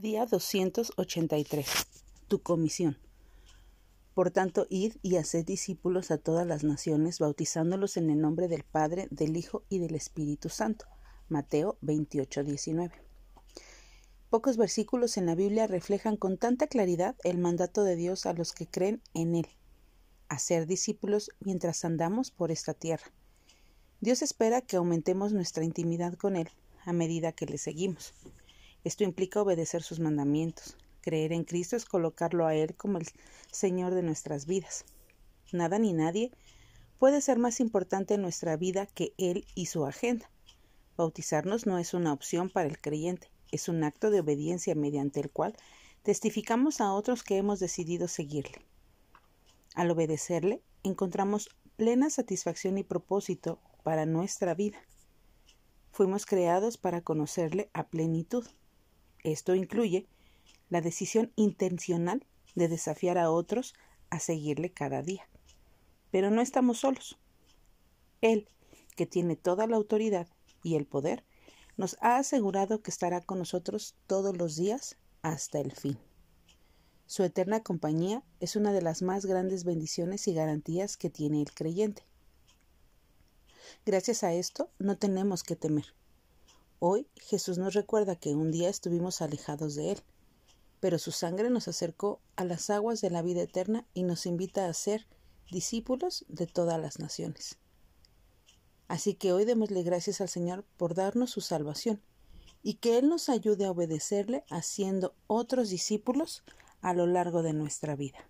Día 283. Tu comisión. Por tanto, id y haced discípulos a todas las naciones, bautizándolos en el nombre del Padre, del Hijo y del Espíritu Santo. Mateo 28, 19. Pocos versículos en la Biblia reflejan con tanta claridad el mandato de Dios a los que creen en Él, hacer discípulos mientras andamos por esta tierra. Dios espera que aumentemos nuestra intimidad con Él a medida que le seguimos. Esto implica obedecer sus mandamientos. Creer en Cristo es colocarlo a Él como el Señor de nuestras vidas. Nada ni nadie puede ser más importante en nuestra vida que Él y su agenda. Bautizarnos no es una opción para el creyente, es un acto de obediencia mediante el cual testificamos a otros que hemos decidido seguirle. Al obedecerle, encontramos plena satisfacción y propósito para nuestra vida. Fuimos creados para conocerle a plenitud. Esto incluye la decisión intencional de desafiar a otros a seguirle cada día. Pero no estamos solos. Él, que tiene toda la autoridad y el poder, nos ha asegurado que estará con nosotros todos los días hasta el fin. Su eterna compañía es una de las más grandes bendiciones y garantías que tiene el creyente. Gracias a esto no tenemos que temer. Hoy Jesús nos recuerda que un día estuvimos alejados de Él, pero su sangre nos acercó a las aguas de la vida eterna y nos invita a ser discípulos de todas las naciones. Así que hoy démosle gracias al Señor por darnos su salvación y que Él nos ayude a obedecerle haciendo otros discípulos a lo largo de nuestra vida.